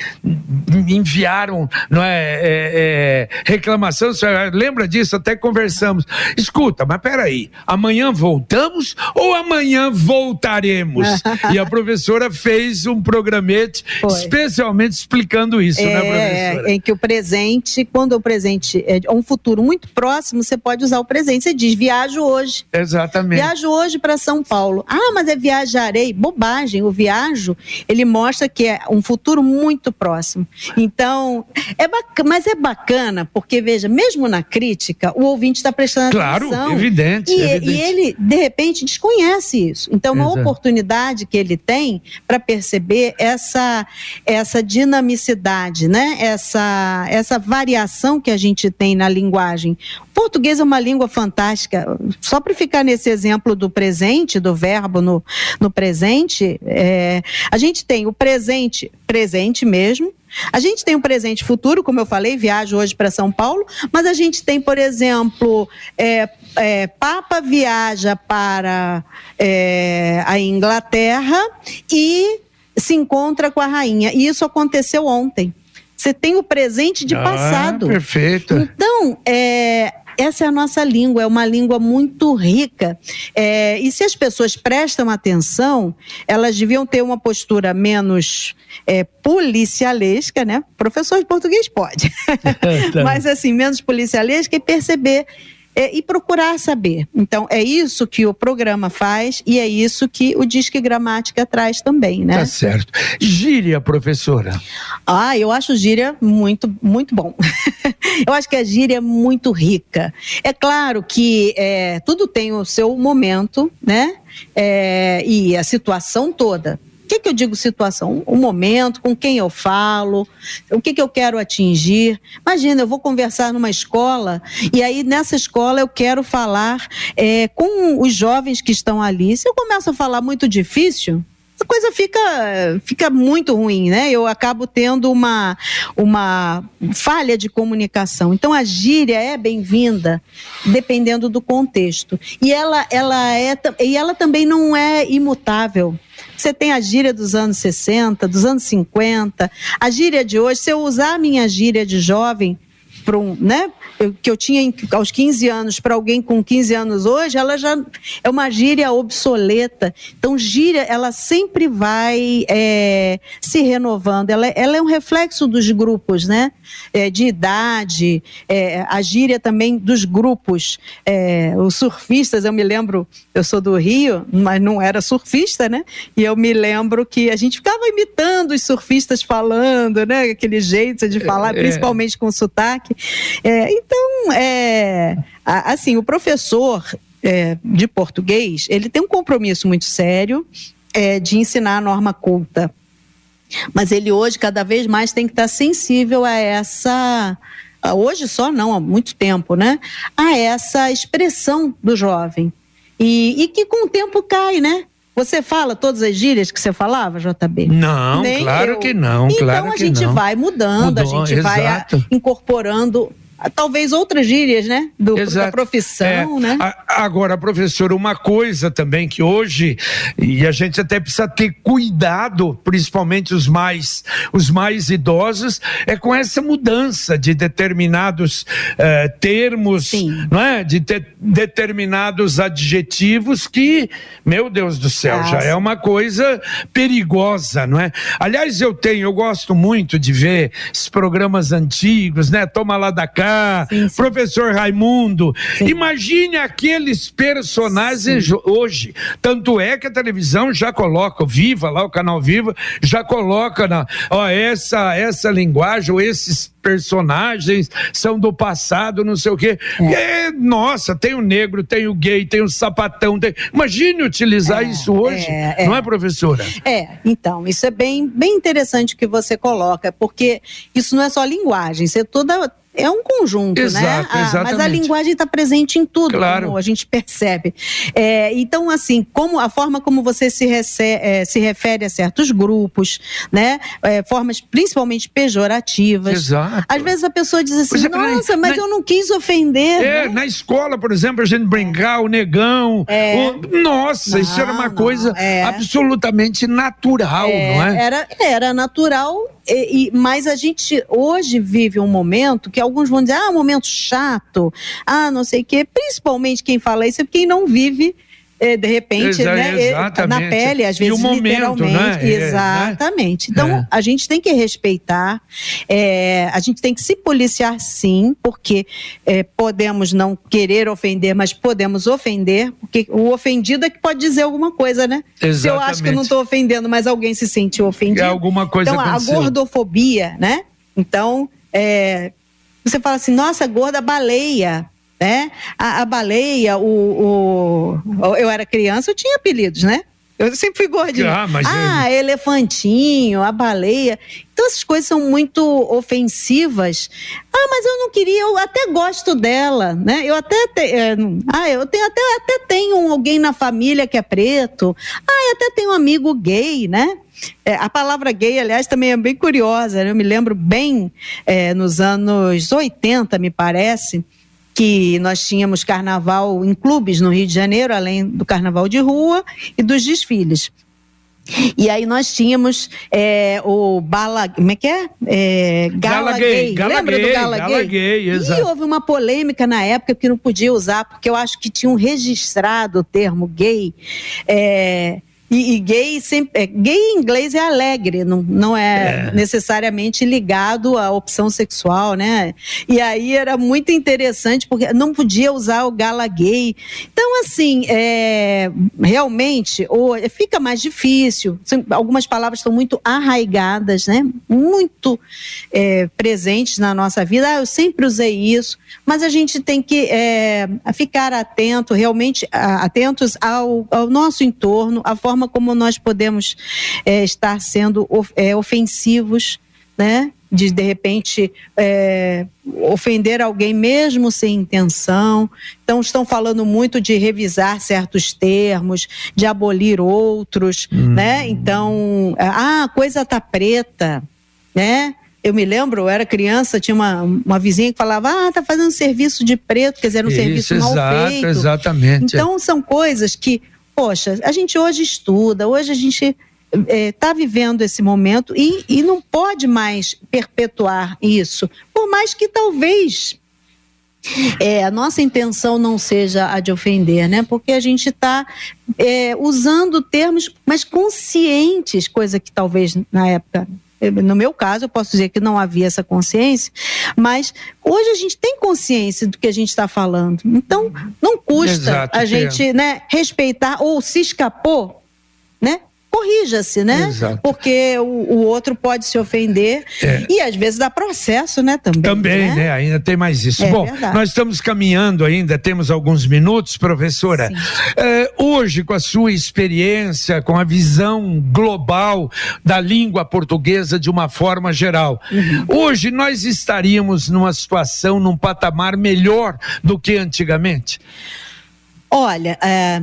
enviaram não é, é, é reclamação. Lembra disso? Até conversamos. Escuta, mas peraí, amanhã voltamos ou amanhã voltaremos? e a professora fez um programete Foi. especialmente explicando isso, né, é, né, professora? Em que o presente, quando o presente é um futuro muito próximo, você pode usar o presente. Você diz, viajo hoje. Exatamente. Viajo hoje para São Paulo. Ah, mas é viajarei. Bobagem o Viajo, ele mostra que é um futuro muito próximo. Então, é bacana, mas é bacana, porque, veja, mesmo na crítica, o ouvinte está prestando claro, atenção. Claro, evidente e, evidente. e ele, de repente, desconhece isso. Então, uma Exato. oportunidade que ele tem para perceber essa, essa dinamicidade, né? essa, essa variação que a gente tem na linguagem. O português é uma língua fantástica. Só para ficar nesse exemplo do presente, do verbo no, no presente, é, a gente tem o presente, presente mesmo. A gente tem o presente futuro, como eu falei, viajo hoje para São Paulo, mas a gente tem, por exemplo, é, é, Papa viaja para é, a Inglaterra e se encontra com a rainha. E isso aconteceu ontem. Você tem o presente de ah, passado. Perfeito. Então, é, essa é a nossa língua, é uma língua muito rica. É, e se as pessoas prestam atenção, elas deviam ter uma postura menos é, policialesca, né? Professor de português pode, tá. mas assim, menos policialesca e perceber é, e procurar saber. Então, é isso que o programa faz e é isso que o Disque Gramática traz também, né? Tá certo. Gíria, professora. Ah, eu acho gíria muito, muito bom. eu acho que a gíria é muito rica. É claro que é, tudo tem o seu momento, né? É, e a situação toda. O que, que eu digo situação? O momento, com quem eu falo, o que, que eu quero atingir. Imagina, eu vou conversar numa escola e aí nessa escola eu quero falar é, com os jovens que estão ali. Se eu começo a falar muito difícil, a coisa fica, fica muito ruim, né? Eu acabo tendo uma, uma falha de comunicação. Então a gíria é bem-vinda, dependendo do contexto. E ela, ela, é, e ela também não é imutável. Você tem a gíria dos anos 60, dos anos 50, a gíria de hoje. Se eu usar a minha gíria de jovem, para um, né, eu, que eu tinha aos 15 anos para alguém com 15 anos hoje, ela já é uma gíria obsoleta. Então, gíria, ela sempre vai é, se renovando. Ela, ela, é um reflexo dos grupos, né? É, de idade, é, a gíria também dos grupos. É, os surfistas, eu me lembro, eu sou do Rio, mas não era surfista, né? E eu me lembro que a gente ficava imitando os surfistas falando, né? Aquele jeito de falar, é. principalmente com sotaque. É, então, é, assim, o professor é, de português, ele tem um compromisso muito sério é, de ensinar a norma culta. Mas ele hoje, cada vez mais, tem que estar sensível a essa hoje só não, há muito tempo, né? A essa expressão do jovem. E, e, que com o tempo cai, né? Você fala todas as gírias que você falava, JB? Não, Nem claro eu. que não. Então claro a gente não. vai mudando, Mudou, a gente exato. vai incorporando talvez outras gírias, né? Do, da profissão, é. né? agora, professor, uma coisa também que hoje, e a gente até precisa ter cuidado, principalmente os mais, os mais idosos, é com essa mudança de determinados eh, termos, Sim. não é? De te, determinados adjetivos que, meu Deus do céu, ah, já é uma coisa perigosa, não é? Aliás, eu tenho, eu gosto muito de ver esses programas antigos, né? Toma lá da sim, sim. professor Raimundo. Sim. Imagine aqueles personagens hoje. Tanto é que a televisão já coloca, Viva lá, o canal Viva, já coloca na, ó, essa, essa linguagem, ou esses personagens são do passado, não sei o quê. É. É, nossa, tem o negro, tem o gay, tem o sapatão. Tem... Imagine utilizar é, isso hoje, é, não é, professora? É, então, isso é bem, bem interessante que você coloca, porque isso não é só linguagem, isso é toda é um conjunto, né? Exato, né? Ah, mas a linguagem está presente em tudo, claro. como a gente percebe. É, então, assim, como a forma como você se, recebe, é, se refere a certos grupos, né? É, formas principalmente pejorativas. Exato. Às vezes a pessoa diz assim, exemplo, nossa, mas na, eu não quis ofender. É, né? na escola, por exemplo, a gente brincar, o negão. É. O, nossa, não, isso era uma não, coisa é. absolutamente natural, é, não é? Era, era natural e, e, mas a gente hoje vive um momento que alguns vão dizer, ah, momento chato, ah, não sei o quê. Principalmente quem fala isso é quem não vive é, de repente, Exa né, na pele, às vezes momento, literalmente. Né? Exatamente. É, né? Então, é. a gente tem que respeitar, é, a gente tem que se policiar sim, porque é, podemos não querer ofender, mas podemos ofender, porque o ofendido é que pode dizer alguma coisa, né? Exatamente. Se eu acho que eu não estou ofendendo, mas alguém se sentiu ofendido. É alguma coisa Então, aconteceu. a gordofobia, né? Então, é, você fala assim, nossa, gorda baleia né? A, a baleia, o, o, eu era criança, eu tinha apelidos, né? Eu sempre fui gordinha. Ah, mas ah é... elefantinho, a baleia. Então essas coisas são muito ofensivas. Ah, mas eu não queria, eu até gosto dela, né? Eu até te, é, ah, eu tenho até até tenho alguém na família que é preto. Ah, eu até tenho um amigo gay, né? É, a palavra gay, aliás, também é bem curiosa. Né? Eu me lembro bem é, nos anos 80, me parece que nós tínhamos carnaval em clubes no Rio de Janeiro, além do carnaval de rua e dos desfiles. E aí nós tínhamos é, o Bala. Como é que é? é Gala, Gala Gay. Gala Lembra gay, do Gala, Gala Gay? gay exato. E houve uma polêmica na época que não podia usar, porque eu acho que tinham registrado o termo gay. É, e, e, gay sempre. É, gay em inglês é alegre, não, não é, é, necessariamente ligado à opção sexual, né? E aí era muito interessante, porque não podia usar o gala gay. Então, assim, é, realmente ou, fica mais difícil. Algumas palavras estão muito arraigadas, né? Muito é, presentes na nossa vida. Ah, eu sempre usei isso, mas a gente tem que é, ficar atento, realmente atentos ao, ao nosso entorno, à forma como nós podemos é, estar sendo é, ofensivos, né? de de repente é, ofender alguém mesmo sem intenção. Então estão falando muito de revisar certos termos, de abolir outros, hum. né? Então, ah, a coisa tá preta, né? Eu me lembro, eu era criança, tinha uma, uma vizinha que falava, ah, tá fazendo serviço de preto, quer dizer, um Isso, serviço exato, mal feito. Exatamente. Então são coisas que, poxa, a gente hoje estuda, hoje a gente está é, tá vivendo esse momento e, e não pode mais perpetuar isso, por mais que talvez é, a nossa intenção não seja a de ofender, né? Porque a gente está é, usando termos, mas conscientes, coisa que talvez na época no meu caso, eu posso dizer que não havia essa consciência, mas hoje a gente tem consciência do que a gente está falando. Então, não custa Exato, a gente né, respeitar ou se escapou, né? Corrija-se, né? Exato. Porque o, o, outro pode se ofender é. e às vezes dá processo, né? Também. Também, né? né? Ainda tem mais isso. É Bom, verdade. nós estamos caminhando ainda, temos alguns minutos, professora. É, hoje, com a sua experiência, com a visão global da língua portuguesa de uma forma geral, uhum. hoje nós estaríamos numa situação, num patamar melhor do que antigamente? Olha, é,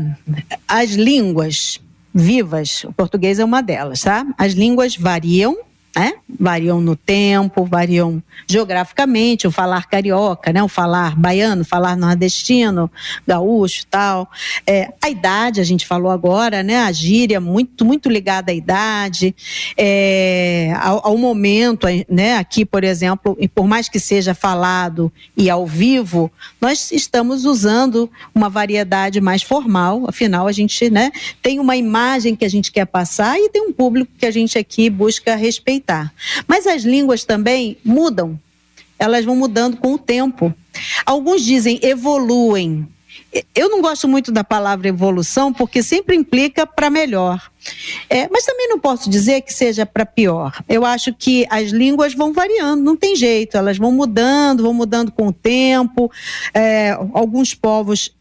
as línguas vivas, o português é uma delas, tá? As línguas variam né? Variam no tempo, variam geograficamente, o falar carioca, né? O falar baiano, o falar nordestino, gaúcho, tal. É, a idade, a gente falou agora, né? A gíria muito muito ligada à idade, é, ao, ao, momento, né? Aqui, por exemplo, e por mais que seja falado e ao vivo, nós estamos usando uma variedade mais formal. Afinal, a gente, né? Tem uma imagem que a gente quer passar e tem um público que a gente aqui busca respeitar respeitar. Mas as línguas também mudam, elas vão mudando com o tempo. Alguns dizem evoluem. Eu não gosto muito da palavra evolução porque sempre implica para melhor. É, mas também não posso dizer que seja para pior. Eu acho que as línguas vão variando, não tem jeito, elas vão mudando, vão mudando com o tempo. É, alguns povos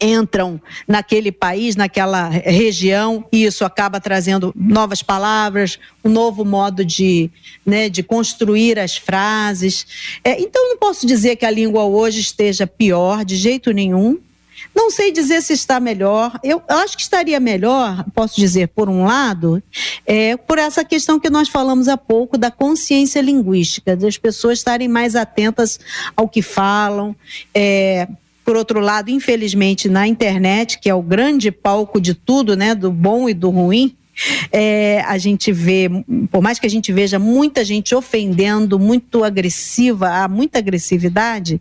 entram naquele país, naquela região, e isso acaba trazendo novas palavras, um novo modo de, né, de construir as frases. É, então, não posso dizer que a língua hoje esteja pior, de jeito nenhum. Não sei dizer se está melhor. Eu acho que estaria melhor, posso dizer, por um lado, é, por essa questão que nós falamos há pouco da consciência linguística, das pessoas estarem mais atentas ao que falam. É, por outro lado, infelizmente, na internet, que é o grande palco de tudo, né, do bom e do ruim, é, a gente vê, por mais que a gente veja muita gente ofendendo, muito agressiva, há muita agressividade,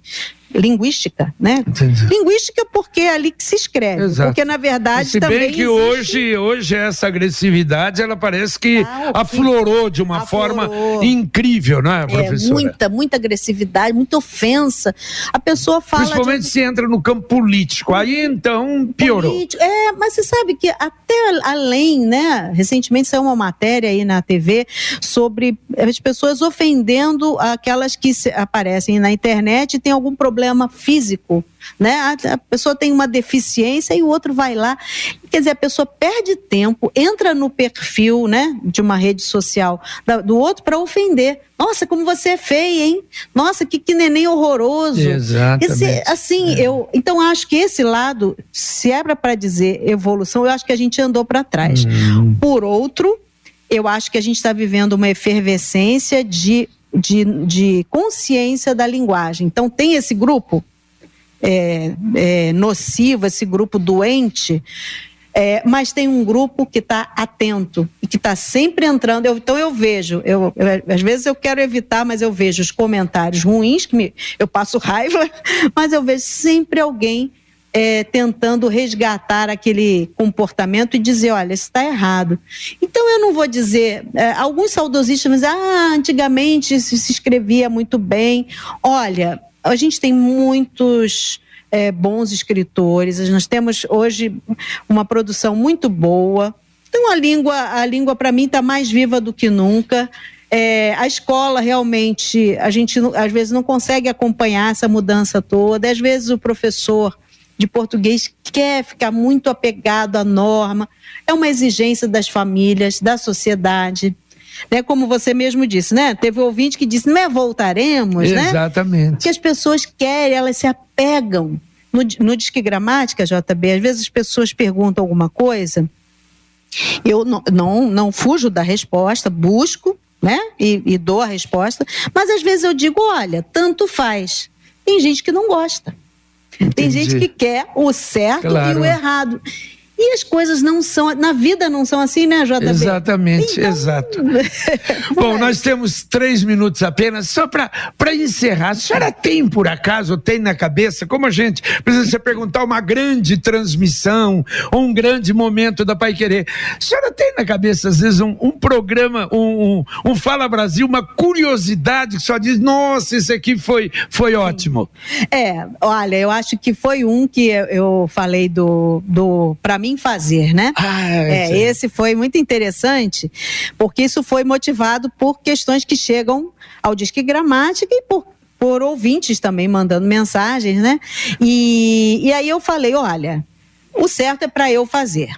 linguística, né? Entendi. Linguística porque é ali que se escreve, Exato. porque na verdade se também bem que existe... hoje, hoje essa agressividade ela parece que ah, aflorou de uma aflorou. forma incrível, não é, professora? É, muita, muita agressividade, muita ofensa. A pessoa fala principalmente de... se entra no campo político, aí então piorou. Político. É, mas você sabe que até além, né? Recentemente saiu uma matéria aí na TV sobre as pessoas ofendendo aquelas que aparecem na internet e tem algum problema problema físico, né? A, a, pessoa tem uma deficiência e o outro vai lá. Quer dizer, a pessoa perde tempo, entra no perfil, né, de uma rede social da, do outro para ofender. Nossa, como você é feia, hein? Nossa, que, que neném horroroso. Exatamente. Esse, assim, é. eu, então acho que esse lado, se é para dizer evolução, eu acho que a gente andou para trás. Hum. Por outro, eu acho que a gente está vivendo uma efervescência de de, de consciência da linguagem. Então, tem esse grupo é, é, nocivo, esse grupo doente, é, mas tem um grupo que está atento e que está sempre entrando. Eu, então eu vejo, eu, eu, às vezes eu quero evitar, mas eu vejo os comentários ruins, que me, eu passo raiva, mas eu vejo sempre alguém é, tentando resgatar aquele comportamento e dizer, olha, isso está errado. Então eu não vou dizer, é, alguns saudosistas vão dizer, ah, antigamente se, se escrevia muito bem. Olha, a gente tem muitos é, bons escritores, nós temos hoje uma produção muito boa. Então a língua, a língua para mim está mais viva do que nunca. É, a escola realmente, a gente às vezes não consegue acompanhar essa mudança toda. Às vezes o professor de português quer ficar muito apegado à norma. É uma exigência das famílias, da sociedade. né, como você mesmo disse, né? Teve um ouvinte que disse, não é voltaremos, Exatamente. né? Exatamente. Que as pessoas querem, elas se apegam. No, no Disque Gramática, JB, às vezes as pessoas perguntam alguma coisa, eu não, não, não fujo da resposta, busco, né? E, e dou a resposta, mas às vezes eu digo, olha, tanto faz. Tem gente que não gosta. Entendi. Tem gente que quer o certo claro. e o errado. E as coisas não são, na vida não são assim, né, JB? Exatamente, então... exato. Bom, nós temos três minutos apenas, só para encerrar. A senhora tem, por acaso, tem na cabeça, como a gente precisa perguntar uma grande transmissão, ou um grande momento da Pai Querer. A senhora tem na cabeça, às vezes, um, um programa, um, um, um, Fala Brasil, uma curiosidade que só diz, nossa, esse aqui foi, foi ótimo. É, olha, eu acho que foi um que eu falei do, do para mim mim fazer, né? Ah, é, é esse foi muito interessante, porque isso foi motivado por questões que chegam ao Disque Gramática e por por ouvintes também mandando mensagens, né? E, e aí eu falei, olha, o certo é para eu fazer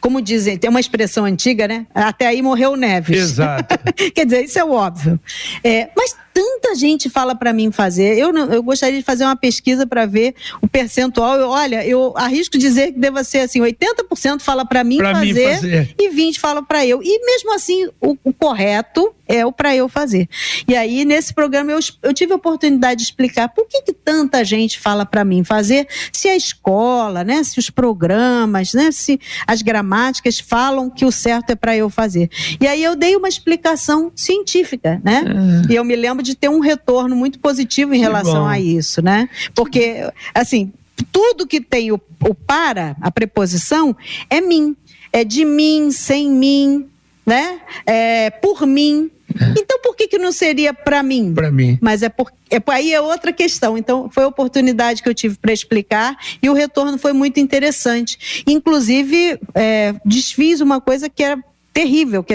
como dizem, tem uma expressão antiga, né? Até aí morreu o Neves. Exato. Quer dizer, isso é óbvio. É, mas tanta gente fala para mim fazer. Eu, não, eu gostaria de fazer uma pesquisa para ver o percentual. Eu, olha, eu arrisco dizer que deva ser assim: 80% fala para mim, fazer, mim fazer e 20% fala para eu. E mesmo assim, o, o correto é o para eu fazer. E aí, nesse programa, eu, eu tive a oportunidade de explicar por que, que tanta gente fala para mim fazer, se a escola, né, se os programas, né, se as gramáticas falam que o certo é para eu fazer. E aí eu dei uma explicação científica, né? É. E eu me lembro de ter um retorno muito positivo em relação a isso, né? Porque, assim, tudo que tem o, o para, a preposição, é mim. É de mim, sem mim, né? É, por mim. Então, por que, que não seria para mim? Para mim. Mas é por, é aí é outra questão. Então, foi a oportunidade que eu tive para explicar e o retorno foi muito interessante. Inclusive, é, desfiz uma coisa que era terrível que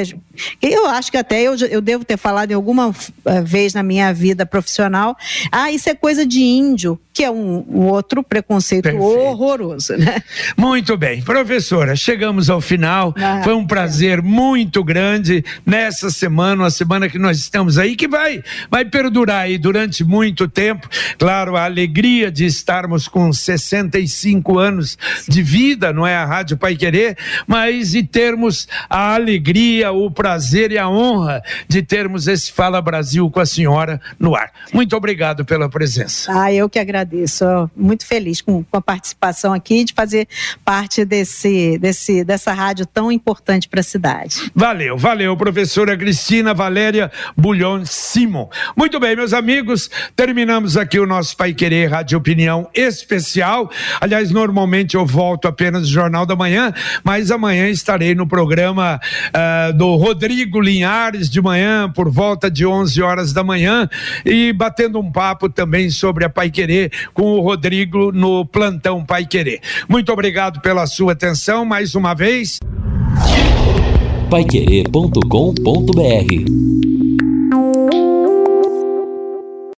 eu acho que até eu, eu devo ter falado em alguma eh, vez na minha vida profissional ah isso é coisa de índio que é um, um outro preconceito Perfeito. horroroso né muito bem professora chegamos ao final ah, foi um prazer é. muito grande nessa semana uma semana que nós estamos aí que vai vai perdurar aí durante muito tempo claro a alegria de estarmos com 65 anos de vida não é a rádio Pai Querer mas e termos a alegria, o prazer e a honra de termos esse Fala Brasil com a senhora no ar. Muito obrigado pela presença. Ah, eu que agradeço. Muito feliz com, com a participação aqui de fazer parte desse, desse, dessa rádio tão importante para a cidade. Valeu, valeu, professora Cristina Valéria Bulhon Simon. Muito bem, meus amigos, terminamos aqui o nosso Pai Querer Rádio Opinião especial. Aliás, normalmente eu volto apenas no Jornal da Manhã, mas amanhã estarei no programa uh, do Rodrigo Linhares de manhã, por volta de 11 horas da manhã, e batendo um papo também sobre a Pai Querer com o Rodrigo no plantão Pai Querer. Muito obrigado pela sua atenção mais uma vez. Paiquerê.com.br